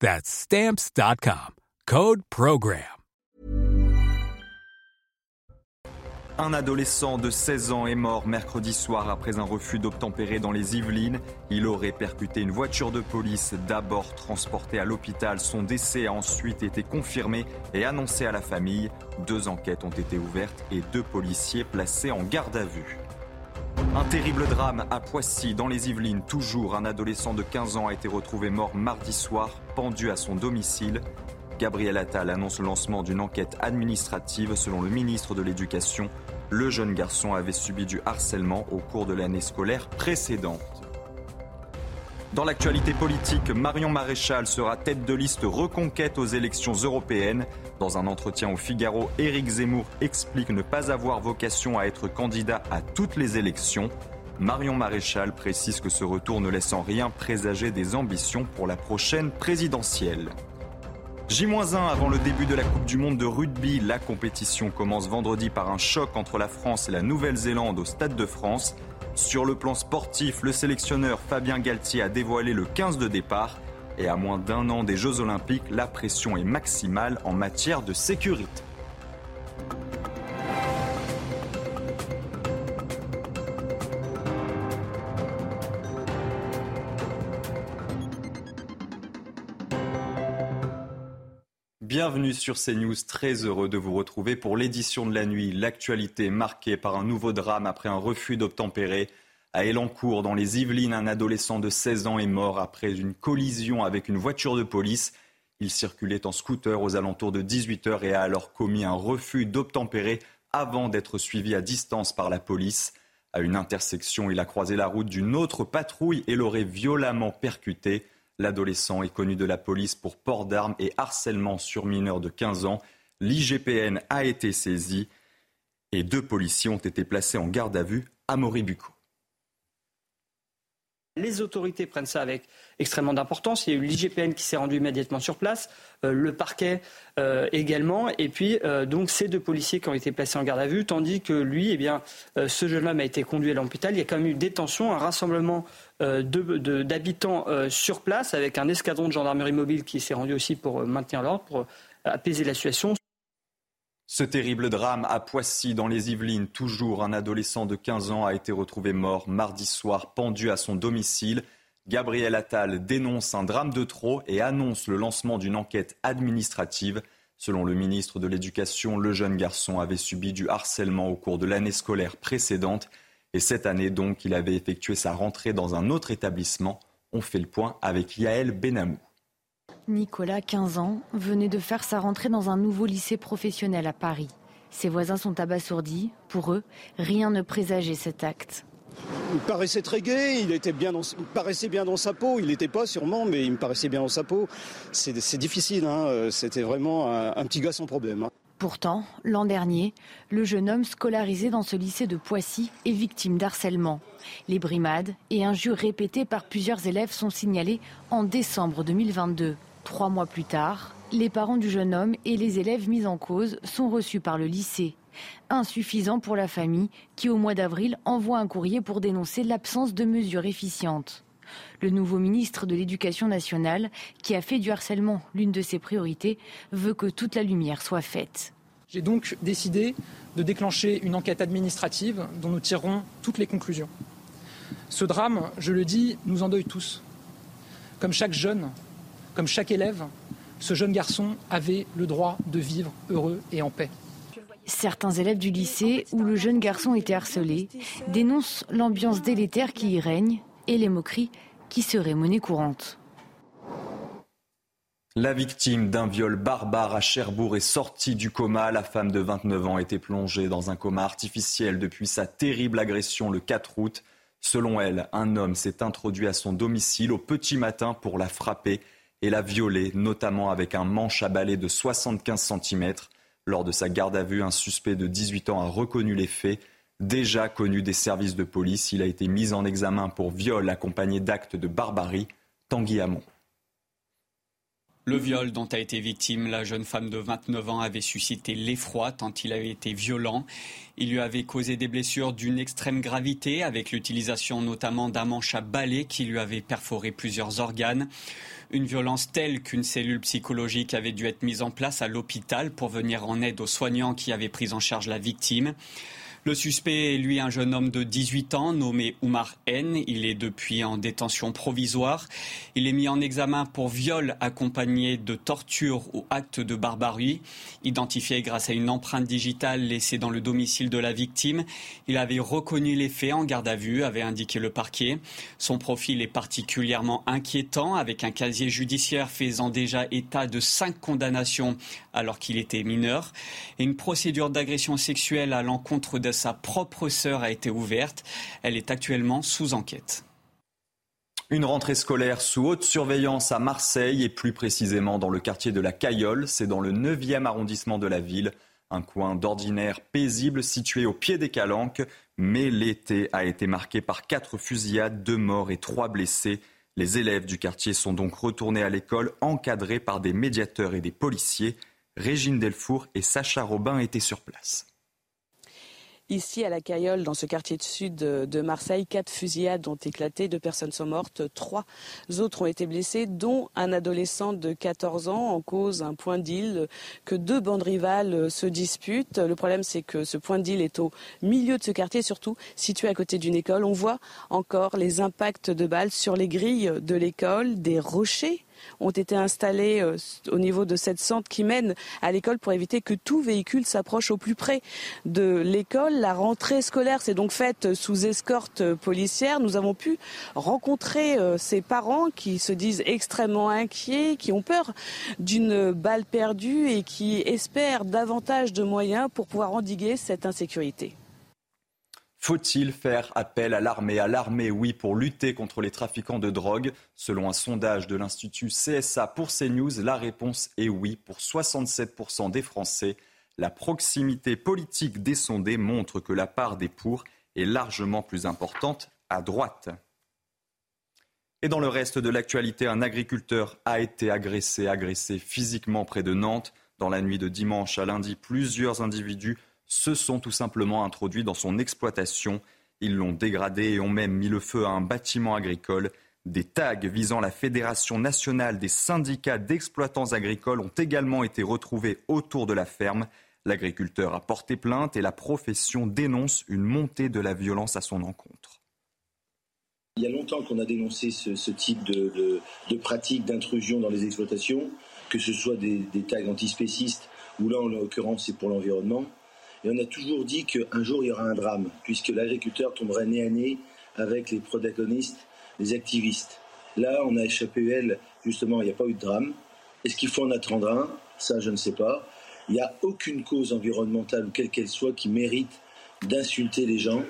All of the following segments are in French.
That's stamps.com. Code Program. Un adolescent de 16 ans est mort mercredi soir après un refus d'obtempérer dans les Yvelines. Il aurait percuté une voiture de police, d'abord transporté à l'hôpital. Son décès a ensuite été confirmé et annoncé à la famille. Deux enquêtes ont été ouvertes et deux policiers placés en garde à vue. Un terrible drame à Poissy, dans les Yvelines. Toujours un adolescent de 15 ans a été retrouvé mort mardi soir, pendu à son domicile. Gabriel Attal annonce le lancement d'une enquête administrative. Selon le ministre de l'Éducation, le jeune garçon avait subi du harcèlement au cours de l'année scolaire précédente. Dans l'actualité politique, Marion Maréchal sera tête de liste reconquête aux élections européennes. Dans un entretien au Figaro, Éric Zemmour explique ne pas avoir vocation à être candidat à toutes les élections. Marion Maréchal précise que ce retour ne laisse en rien présager des ambitions pour la prochaine présidentielle. J-1 avant le début de la Coupe du Monde de rugby. La compétition commence vendredi par un choc entre la France et la Nouvelle-Zélande au Stade de France. Sur le plan sportif, le sélectionneur Fabien Galtier a dévoilé le 15 de départ. Et à moins d'un an des Jeux Olympiques, la pression est maximale en matière de sécurité. Bienvenue sur CNews, très heureux de vous retrouver pour l'édition de la nuit. L'actualité marquée par un nouveau drame après un refus d'obtempérer. À Elancourt, dans les Yvelines, un adolescent de 16 ans est mort après une collision avec une voiture de police. Il circulait en scooter aux alentours de 18h et a alors commis un refus d'obtempérer avant d'être suivi à distance par la police. À une intersection, il a croisé la route d'une autre patrouille et l'aurait violemment percuté. L'adolescent est connu de la police pour port d'armes et harcèlement sur mineurs de 15 ans. L'IGPN a été saisi et deux policiers ont été placés en garde à vue à Moribuco. Les autorités prennent ça avec extrêmement d'importance. Il y a eu l'IGPN qui s'est rendu immédiatement sur place, euh, le parquet euh, également, et puis euh, donc ces deux policiers qui ont été placés en garde à vue, tandis que lui, eh bien, ce jeune homme a été conduit à l'hôpital. Il y a quand même eu détention, un rassemblement d'habitants sur place, avec un escadron de gendarmerie mobile qui s'est rendu aussi pour maintenir l'ordre, pour apaiser la situation. Ce terrible drame à Poissy, dans les Yvelines, toujours un adolescent de 15 ans a été retrouvé mort mardi soir, pendu à son domicile. Gabriel Attal dénonce un drame de trop et annonce le lancement d'une enquête administrative. Selon le ministre de l'Éducation, le jeune garçon avait subi du harcèlement au cours de l'année scolaire précédente. Et cette année donc, il avait effectué sa rentrée dans un autre établissement. On fait le point avec Yael Benamou. Nicolas, 15 ans, venait de faire sa rentrée dans un nouveau lycée professionnel à Paris. Ses voisins sont abasourdis. Pour eux, rien ne présageait cet acte. Il paraissait très gai, il, était bien paraissait bien dans sa peau. Il n'était pas sûrement, mais il me paraissait bien dans sa peau. C'est difficile, hein. c'était vraiment un, petit gars sans problème. Hein. Pourtant, l'an dernier, le jeune homme scolarisé dans ce lycée de Poissy est victime d'harcèlement. Les brimades et injures répétées par plusieurs élèves sont signalées en décembre 2022. Trois mois plus tard, les parents du jeune homme et les élèves mis en cause sont reçus par le lycée. Insuffisant pour la famille qui, au mois d'avril, envoie un courrier pour dénoncer l'absence de mesures efficientes. Le nouveau ministre de l'Éducation nationale, qui a fait du harcèlement l'une de ses priorités, veut que toute la lumière soit faite. J'ai donc décidé de déclencher une enquête administrative dont nous tirerons toutes les conclusions. Ce drame, je le dis, nous endeuille tous. Comme chaque jeune, comme chaque élève, ce jeune garçon avait le droit de vivre heureux et en paix. Certains élèves du lycée où le jeune garçon était harcelé dénoncent l'ambiance délétère qui y règne et les moqueries qui seraient monnaie courante. La victime d'un viol barbare à Cherbourg est sortie du coma. La femme de 29 ans était plongée dans un coma artificiel depuis sa terrible agression le 4 août. Selon elle, un homme s'est introduit à son domicile au petit matin pour la frapper et la violer, notamment avec un manche à balai de 75 cm. Lors de sa garde à vue, un suspect de 18 ans a reconnu les faits. Déjà connu des services de police, il a été mis en examen pour viol accompagné d'actes de barbarie. Tanguy Hamon. Le viol dont a été victime la jeune femme de 29 ans avait suscité l'effroi tant il avait été violent. Il lui avait causé des blessures d'une extrême gravité avec l'utilisation notamment d'un manche à balai qui lui avait perforé plusieurs organes. Une violence telle qu'une cellule psychologique avait dû être mise en place à l'hôpital pour venir en aide aux soignants qui avaient pris en charge la victime. Le suspect est lui un jeune homme de 18 ans nommé Oumar N. Il est depuis en détention provisoire. Il est mis en examen pour viol accompagné de torture ou acte de barbarie. Identifié grâce à une empreinte digitale laissée dans le domicile de la victime, il avait reconnu les faits en garde à vue, avait indiqué le parquet. Son profil est particulièrement inquiétant avec un casier judiciaire faisant déjà état de cinq condamnations alors qu'il était mineur et une procédure d'agression sexuelle à l'encontre de sa propre sœur a été ouverte. Elle est actuellement sous enquête. Une rentrée scolaire sous haute surveillance à Marseille et plus précisément dans le quartier de la Cayolle. C'est dans le 9e arrondissement de la ville. Un coin d'ordinaire paisible situé au pied des Calanques. Mais l'été a été marqué par quatre fusillades, deux morts et trois blessés. Les élèves du quartier sont donc retournés à l'école encadrés par des médiateurs et des policiers. Régine Delfour et Sacha Robin étaient sur place. Ici, à la Cayolle, dans ce quartier de sud de Marseille, quatre fusillades ont éclaté, deux personnes sont mortes, trois autres ont été blessées, dont un adolescent de 14 ans en cause un point d'île que deux bandes rivales se disputent. Le problème, c'est que ce point d'île est au milieu de ce quartier, surtout situé à côté d'une école. On voit encore les impacts de balles sur les grilles de l'école, des rochers ont été installés euh, au niveau de cette centre qui mène à l'école pour éviter que tout véhicule s'approche au plus près de l'école. La rentrée scolaire s'est donc faite sous escorte policière. Nous avons pu rencontrer euh, ces parents qui se disent extrêmement inquiets, qui ont peur d'une balle perdue et qui espèrent davantage de moyens pour pouvoir endiguer cette insécurité. Faut-il faire appel à l'armée? À l'armée, oui, pour lutter contre les trafiquants de drogue. Selon un sondage de l'Institut CSA pour CNews, la réponse est oui pour 67% des Français. La proximité politique des sondés montre que la part des pour est largement plus importante à droite. Et dans le reste de l'actualité, un agriculteur a été agressé, agressé physiquement près de Nantes. Dans la nuit de dimanche à lundi, plusieurs individus se sont tout simplement introduits dans son exploitation. Ils l'ont dégradé et ont même mis le feu à un bâtiment agricole. Des tags visant la Fédération nationale des syndicats d'exploitants agricoles ont également été retrouvés autour de la ferme. L'agriculteur a porté plainte et la profession dénonce une montée de la violence à son encontre. Il y a longtemps qu'on a dénoncé ce, type de, pratique d'intrusion dans les exploitations, que ce soit des, des tags antispécistes ou là en l'occurrence c'est pour l'environnement. Et on a toujours dit qu'un jour il y aura un drame, puisque l'agriculteur tomberait nez à nez avec les protagonistes, les activistes. Là, on a échappé, elle, justement, il n'y a pas eu de drame. Est-ce qu'il faut en attendre un? Ça, je ne sais pas. Il n'y a aucune cause environnementale, quelle qu'elle soit, qui mérite d'insulter les gens,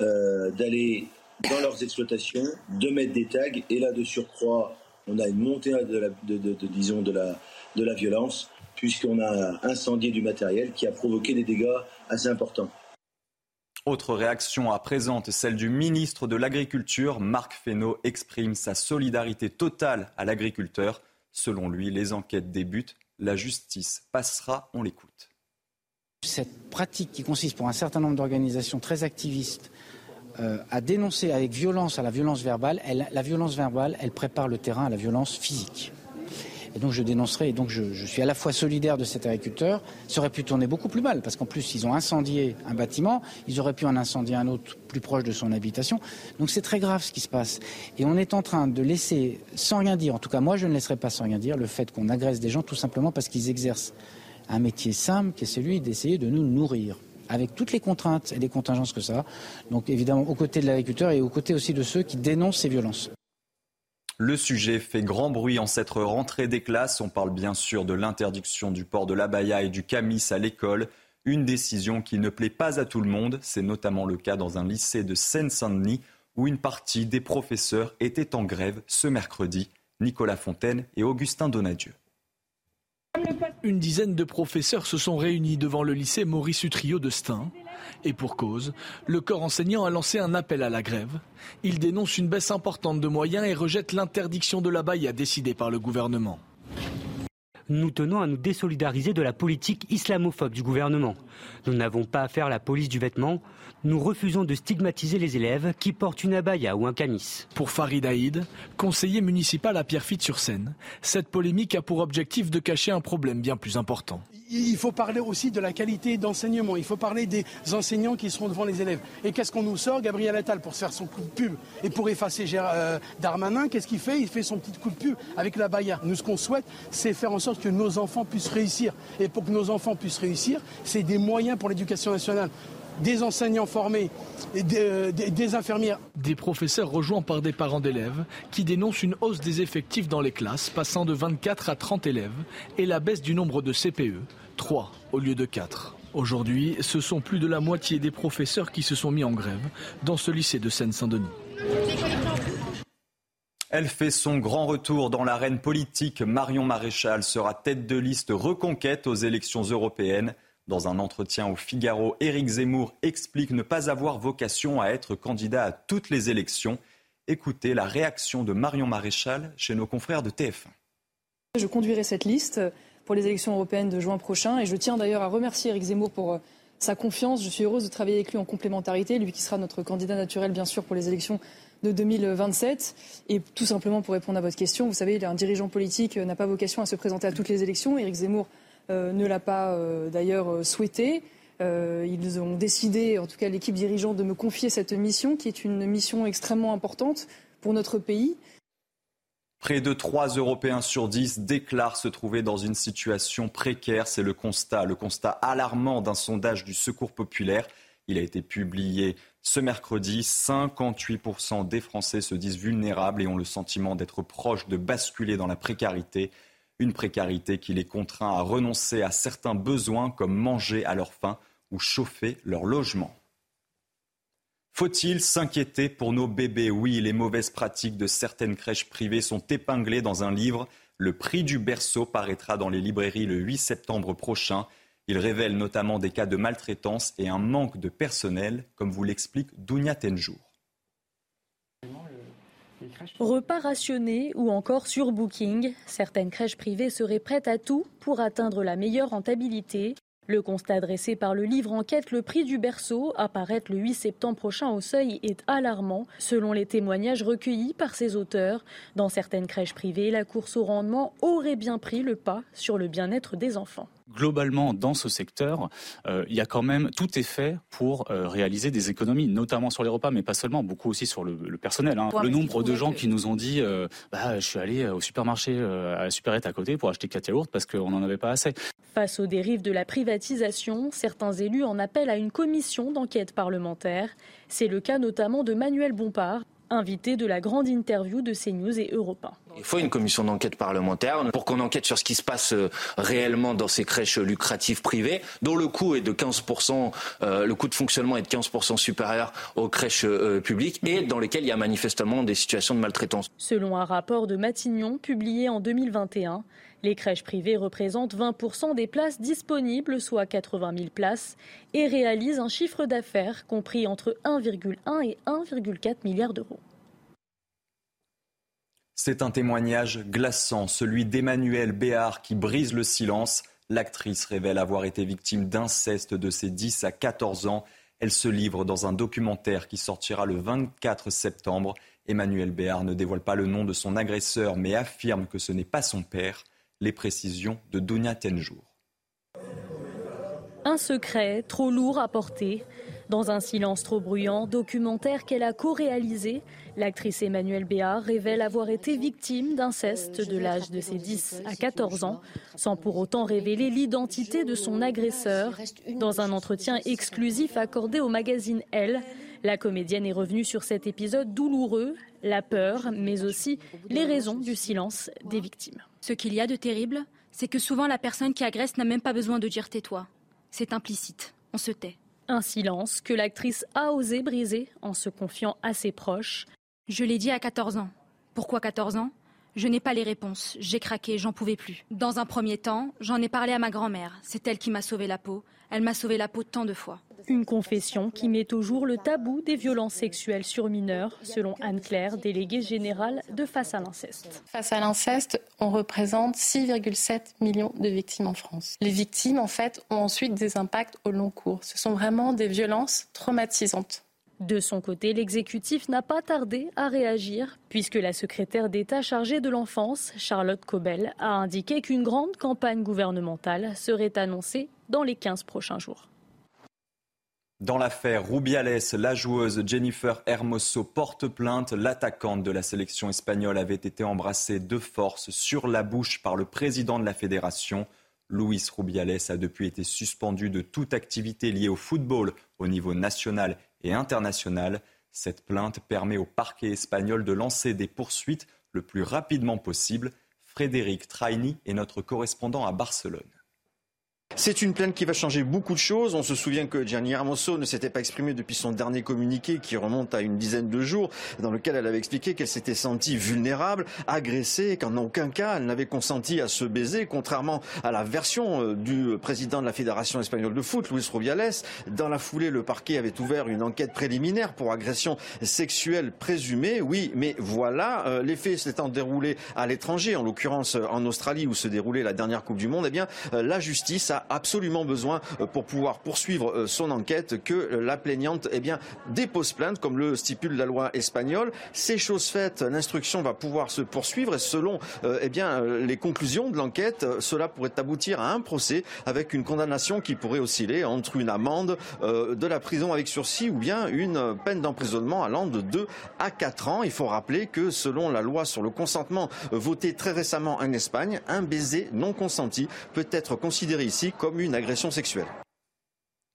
euh, d'aller dans leurs exploitations, de mettre des tags. Et là, de surcroît, on a une montée de, disons, de la, de la violence puisqu'on a incendié du matériel qui a provoqué des dégâts assez importants. Autre réaction à présente, celle du ministre de l'Agriculture. Marc Fesneau exprime sa solidarité totale à l'agriculteur. Selon lui, les enquêtes débutent, la justice passera, on l'écoute. Cette pratique qui consiste pour un certain nombre d'organisations très activistes euh, à dénoncer avec violence à la violence verbale, la violence verbale, elle prépare le terrain à la violence physique. Et donc je dénoncerai, et donc je, suis à la fois solidaire de cet agriculteur, ça aurait pu tourner beaucoup plus mal, parce qu'en plus ils ont incendié un bâtiment, ils auraient pu en incendier un autre plus proche de son habitation. Donc c'est très grave ce qui se passe. Et on est en train de laisser, sans rien dire, en tout cas moi je ne laisserai pas sans rien dire, le fait qu'on agresse des gens tout simplement parce qu'ils exercent un métier simple qui est celui d'essayer de nous nourrir avec toutes les contraintes et les contingences que ça a. Donc évidemment aux côtés de l'agriculteur et aux côtés aussi de ceux qui dénoncent ces violences. Le sujet fait grand bruit en cette rentrée des classes. On parle bien sûr de l'interdiction du port de l'abaya et du camis à l'école. Une décision qui ne plaît pas à tout le monde. C'est notamment le cas dans un lycée de Seine-Saint-Denis où une partie des professeurs étaient en grève ce mercredi. Nicolas Fontaine et Augustin Donadieu. Une dizaine de professeurs se sont réunis devant le lycée Maurice Utrio de Stein. Et pour cause, le corps enseignant a lancé un appel à la grève. Il dénonce une baisse importante de moyens et rejette l'interdiction de la baille décidée par le gouvernement. Nous tenons à nous désolidariser de la politique islamophobe du gouvernement. Nous n'avons pas à faire la police du vêtement. Nous refusons de stigmatiser les élèves qui portent une abaya ou un camis. Pour Farid Haïd, conseiller municipal à Pierrefitte-sur-Seine, cette polémique a pour objectif de cacher un problème bien plus important. Il faut parler aussi de la qualité d'enseignement. Il faut parler des enseignants qui seront devant les élèves. Et qu'est-ce qu'on nous sort Gabriel Attal pour faire son coup de pub et pour effacer euh, Darmanin, qu'est-ce qu'il fait? Il fait son petit coup de pub avec la Baïa. Nous, ce qu'on souhaite, c'est faire en sorte que nos enfants puissent réussir. Et pour que nos enfants puissent réussir, c'est des moyens pour l'éducation nationale des enseignants formés, des, des, infirmières. Des professeurs rejoints par des parents d'élèves qui dénoncent une hausse des effectifs dans les classes, passant de 24 à 30 élèves, et la baisse du nombre de CPE, 3 au lieu de 4. Aujourd'hui, ce sont plus de la moitié des professeurs qui se sont mis en grève dans ce lycée de Seine-Saint-Denis. Elle fait son grand retour dans l'arène politique. Marion Maréchal sera tête de liste reconquête aux élections européennes. Dans un entretien au Figaro, Éric Zemmour explique ne pas avoir vocation à être candidat à toutes les élections. Écoutez la réaction de Marion Maréchal chez nos confrères de TF1. Je conduirai cette liste pour les élections européennes de juin prochain et je tiens d'ailleurs à remercier Éric Zemmour pour euh, sa confiance. Je suis heureuse de travailler avec lui en complémentarité, lui qui sera notre candidat naturel bien sûr pour les élections de 2027. Et tout simplement pour répondre à votre question, vous savez, un dirigeant politique euh, n'a pas vocation à se présenter à toutes les élections. Éric Zemmour euh, ne l'a pas d'ailleurs souhaité. ils ont décidé, en tout cas l'équipe dirigeante, de me confier cette mission, qui est une mission extrêmement importante pour notre pays. Près de 3 Européens sur 10 déclarent se trouver dans une situation précaire. C'est le constat, le constat alarmant d'un sondage du Secours populaire. Il a été publié ce mercredi. 58% des Français se disent vulnérables et ont le sentiment d'être proches de basculer dans la précarité. Une précarité qui les contraint à renoncer à certains besoins comme manger à leur faim ou chauffer leur logement. Faut-il s'inquiéter pour nos bébés? Oui, les mauvaises pratiques de certaines crèches privées sont épinglées dans un livre. Le prix du berceau paraîtra dans les librairies le 8 septembre prochain. Il révèle notamment des cas de maltraitance et un manque de personnel, comme vous l'explique Dounia Tenjour. Repas rationnés ou encore sur Booking, certaines crèches privées seraient prêtes à tout pour atteindre la meilleure rentabilité. Le constat dressé par le livre enquête Le prix du berceau, apparaître le 8 septembre prochain au seuil, est alarmant. Selon les témoignages recueillis par ses auteurs, dans certaines crèches privées, la course au rendement aurait bien pris le pas sur le bien-être des enfants globalement, dans ce secteur, euh, il y a quand même tout est fait pour euh, réaliser des économies, notamment sur les repas, mais pas seulement, beaucoup aussi sur le, personnel. Hein. Le nombre de gens qui nous ont dit euh, bah, je suis allé au supermarché à la supérette à côté pour acheter 4 yaourts parce qu'on n'en avait pas assez. Face aux dérives de la privatisation, certains élus en appellent à une commission d'enquête parlementaire. C'est le cas notamment de Manuel Bompard, invité de la grande interview de CNews et Europa. Il faut une commission d'enquête parlementaire pour qu'on enquête sur ce qui se passe euh, réellement dans ces crèches lucratives privées, dont le coût est de 15%, euh, le coût de fonctionnement est de 15% supérieur aux crèches euh, publiques et dans lesquelles il y a manifestement des situations de maltraitance. Selon un rapport de Matignon publié en 2021, les crèches privées représentent 20% des places disponibles, soit 80 000 places, et réalisent un chiffre d'affaires compris entre 1,1 et 1,4 milliard d'euros. C'est un témoignage glaçant, celui d'Emmanuel Béard qui brise le silence. L'actrice révèle avoir été victime d'inceste de ses 10 à 14 ans. Elle se livre dans un documentaire qui sortira le 24 septembre. Emmanuel Béard ne dévoile pas le nom de son agresseur, mais affirme que ce n'est pas son père. Les précisions de Dounia Tenjour. Un secret trop lourd à porter. Dans un silence trop bruyant, documentaire qu'elle a co-réalisé, l'actrice Emmanuelle Béard révèle avoir été victime d'inceste de l'âge de ses 10 à 14 ans, sans pour autant révéler l'identité de son agresseur. Dans un entretien exclusif accordé au magazine Elle, la comédienne est revenue sur cet épisode douloureux, la peur, mais aussi les raisons du silence des victimes. Ce qu'il y a de terrible, c'est que souvent la personne qui agresse n'a même pas besoin de dire tais-toi. C'est implicite, on se tait. Un silence que l'actrice a osé briser en se confiant à ses proches. Je l'ai dit à 14 ans. Pourquoi 14 ans? Je n'ai pas les réponses. J'ai craqué, j'en pouvais plus. Dans un premier temps, j'en ai parlé à ma grand-mère. C'est elle qui m'a sauvé la peau. Elle m'a sauvé la peau tant de fois. Une confession qui met au jour le tabou des violences sexuelles sur mineurs, selon Anne-Claire, déléguée générale de Face à l'inceste. Face à l'inceste, on représente 6,7 millions de victimes en France. Les victimes, en fait, ont ensuite des impacts au long cours. Ce sont vraiment des violences traumatisantes. De son côté, l'exécutif n'a pas tardé à réagir, puisque la secrétaire d'État chargée de l'enfance, Charlotte Cobel, a indiqué qu'une grande campagne gouvernementale serait annoncée dans les 15 prochains jours. Dans l'affaire Rubiales, la joueuse Jennifer Hermoso porte plainte. L'attaquante de la sélection espagnole avait été embrassée de force sur la bouche par le président de la fédération. Luis Rubiales a depuis été suspendu de toute activité liée au football au niveau national et international. Cette plainte permet au parquet espagnol de lancer des poursuites le plus rapidement possible. Frédéric Traini est notre correspondant à Barcelone. C'est une plainte qui va changer beaucoup de choses. On se souvient que Gianni Hermoso ne s'était pas exprimé depuis son dernier communiqué qui remonte à une dizaine de jours, dans lequel elle avait expliqué qu'elle s'était sentie vulnérable, agressée, qu'en aucun cas elle n'avait consenti à se baiser, contrairement à la version euh, du président de la Fédération espagnole de foot, Luis Rubiales. Dans la foulée, le parquet avait ouvert une enquête préliminaire pour agression sexuelle présumée. Oui, mais voilà, euh, les faits s'étant déroulés à l'étranger, en l'occurrence en Australie où se déroulait la dernière Coupe du Monde, eh bien, euh, la justice a absolument besoin euh, pour pouvoir poursuivre euh, son enquête que la plaignante eh bien, dépose plainte comme le stipule la loi espagnole. Ces choses faites, l'instruction va pouvoir se poursuivre et selon euh, eh bien, les conclusions de l'enquête, cela pourrait aboutir à un procès avec une condamnation qui pourrait osciller entre une amende, de la prison avec sursis ou bien une peine d'emprisonnement allant de 2 à 4 ans. Il faut rappeler que selon la loi sur le consentement votée très récemment en Espagne, un baiser non consenti peut être considéré ici comme une agression sexuelle.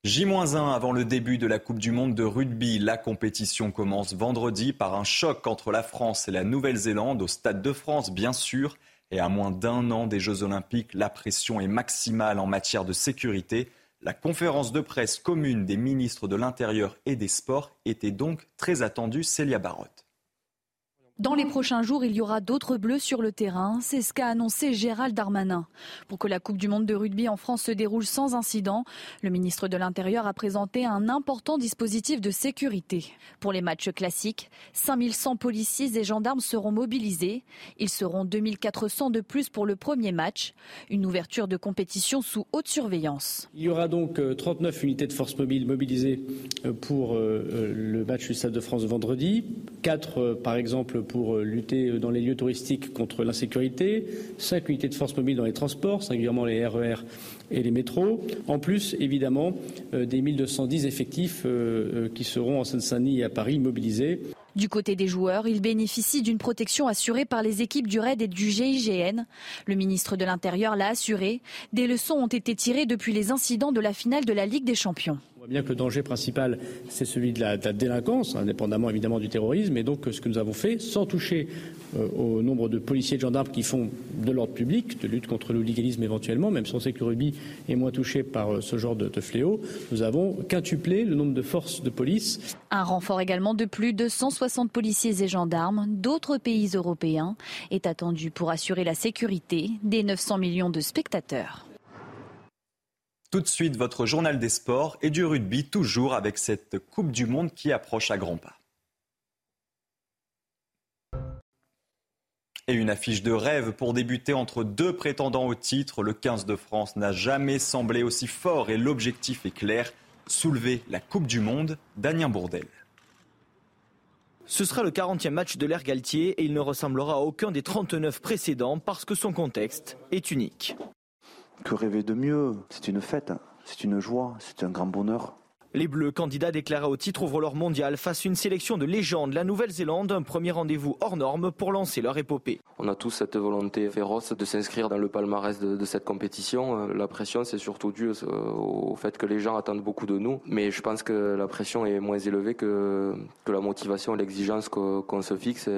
J-1 avant le début de la Coupe du Monde de rugby. La compétition commence vendredi par un choc entre la France et la Nouvelle-Zélande au Stade de France, bien sûr. Et à moins d'un an des Jeux Olympiques, la pression est maximale en matière de sécurité. La conférence de presse commune des ministres de l'Intérieur et des Sports était donc très attendue. Célia Barotte. Dans les prochains jours, il y aura d'autres bleus sur le terrain. C'est ce qu'a annoncé Gérald Darmanin. Pour que la Coupe du Monde de rugby en France se déroule sans incident, le ministre de l'Intérieur a présenté un important dispositif de sécurité. Pour les matchs classiques, 5100 policiers et gendarmes seront mobilisés. Ils seront 2400 de plus pour le premier match. Une ouverture de compétition sous haute surveillance. Il y aura donc 39 euh, unités de force mobile mobilisées euh, pour euh, le match du Stade de France vendredi. 4 par exemple pour euh, lutter dans les lieux touristiques contre l'insécurité, 5 unités de force mobile dans les transports, singulièrement les RER e et les métros. En plus, évidemment, euh, des 1210 effectifs euh, qui seront en Seine-Saint-Denis et à Paris mobilisés. Du côté des joueurs, ils bénéficient d'une protection assurée par les équipes du RAID et du GIGN. Le ministre de l'Intérieur l'a assuré. Des leçons ont été tirées depuis les incidents de la finale de la Ligue des Champions. On voit bien que le danger principal, c'est celui de la, délinquance, indépendamment évidemment du terrorisme. Et donc, ce que nous avons fait, sans toucher euh, au nombre de policiers et de gendarmes qui font de l'ordre public, de lutte contre le légalisme éventuellement, même si on sait que le rugby est moins touché par euh, ce genre de, de fléau, nous avons quintuplé le nombre de forces de police. Un renfort également de plus de 160 policiers et gendarmes d'autres pays européens est attendu pour assurer la sécurité des 900 millions de spectateurs. Tout de suite, votre journal des sports et du rugby, toujours avec cette Coupe du Monde qui approche à grands pas. Et une affiche de rêve pour débuter entre deux prétendants au titre. Le 15 de France n'a jamais semblé aussi fort et l'objectif est clair soulever la Coupe du Monde. Damien Bourdel. Ce sera le 40e match de l'ère Galtier et il ne ressemblera à aucun des 39 précédents parce que son contexte est unique. Que rêver de mieux? C'est une fête. c'est une joie, c'est un grand bonheur. Les Bleus, candidats déclarés au titre, ouvrent leur mondial face à une sélection de légendes. La Nouvelle-Zélande, un premier rendez-vous hors norme pour lancer leur épopée. On a tous cette volonté féroce de s'inscrire dans le palmarès de, cette compétition. Euh, la pression, c'est surtout dû au fait que les gens attendent beaucoup de nous. Mais je pense que la pression est moins élevée que, que la motivation et l'exigence qu'on se fixe.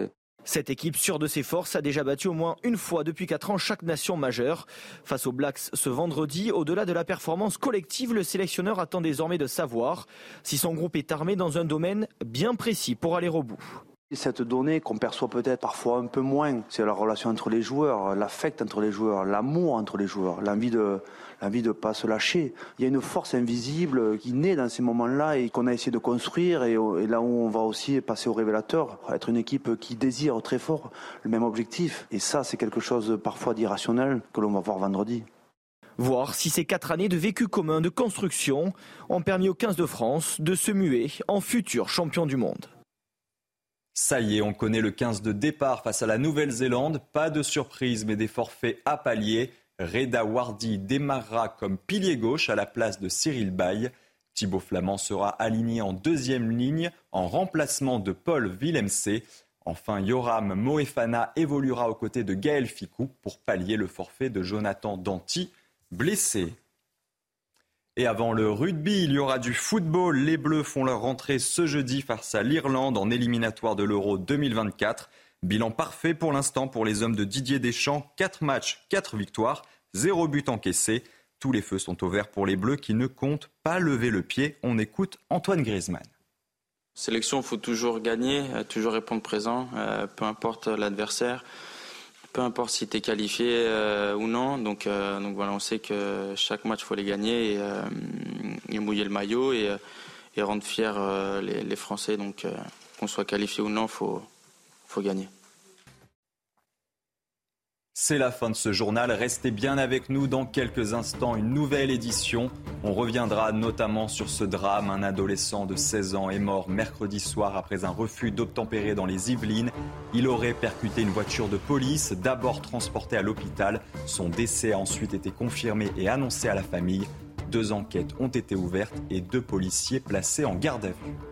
Cette équipe, sûre de ses forces, a déjà battu au moins une fois depuis quatre ans chaque nation majeure. Face aux Blacks ce vendredi, au-delà de la performance collective, le sélectionneur attend désormais de savoir si son groupe est armé dans un domaine bien précis pour aller au bout. Cette donnée qu'on perçoit peut-être parfois un peu moins, c'est la relation entre les joueurs, l'affect entre les joueurs, l'amour entre les joueurs, l'envie de l'envie de pas se lâcher. Il y a une force invisible qui naît dans ces moments-là et qu'on a essayé de construire et, là où on va aussi passer au révélateur, être une équipe qui désire très fort le même objectif. Et ça, c'est quelque chose parfois d'irrationnel que l'on va voir vendredi. Voir si ces quatre années de vécu commun de construction ont permis aux 15 de France de se muer en futur champion du monde. Ça y est, on connaît le 15 de départ face à la Nouvelle-Zélande. Pas de surprise, mais des forfaits à pallier. Reda Wardi démarrera comme pilier gauche à la place de Cyril Bay. Thibaut Flamand sera aligné en deuxième ligne en remplacement de Paul Villemc. Enfin, Yoram Moefana évoluera aux côtés de Gaël Ficou pour pallier le forfait de Jonathan Danti, blessé. Et avant le rugby, il y aura du football. Les Bleus font leur rentrée ce jeudi face à l'Irlande en éliminatoire de l'Euro 2024. Bilan parfait pour l'instant pour les hommes de Didier Deschamps. 4 matchs, 4 victoires, 0 but encaissé. Tous les feux sont au vert pour les Bleus qui ne comptent pas lever le pied. On écoute Antoine Griezmann. Sélection, il faut toujours gagner, euh, toujours répondre présent, euh, peu importe l'adversaire peu importe si tu es qualifié euh, ou non. Donc, euh, donc voilà, on sait que chaque match, faut les gagner et, euh, mouiller le maillot et, rendre fiers les, Français. Donc qu'on soit qualifié ou non, faut, faut gagner. C'est la fin de ce journal. Restez bien avec nous dans quelques instants. Une nouvelle édition. On reviendra notamment sur ce drame. Un adolescent de 16 ans est mort mercredi soir après un refus d'obtempérer dans les Yvelines. Il aurait percuté une voiture de police, d'abord transporté à l'hôpital. Son décès a ensuite été confirmé et annoncé à la famille. Deux enquêtes ont été ouvertes et deux policiers placés en garde à vue.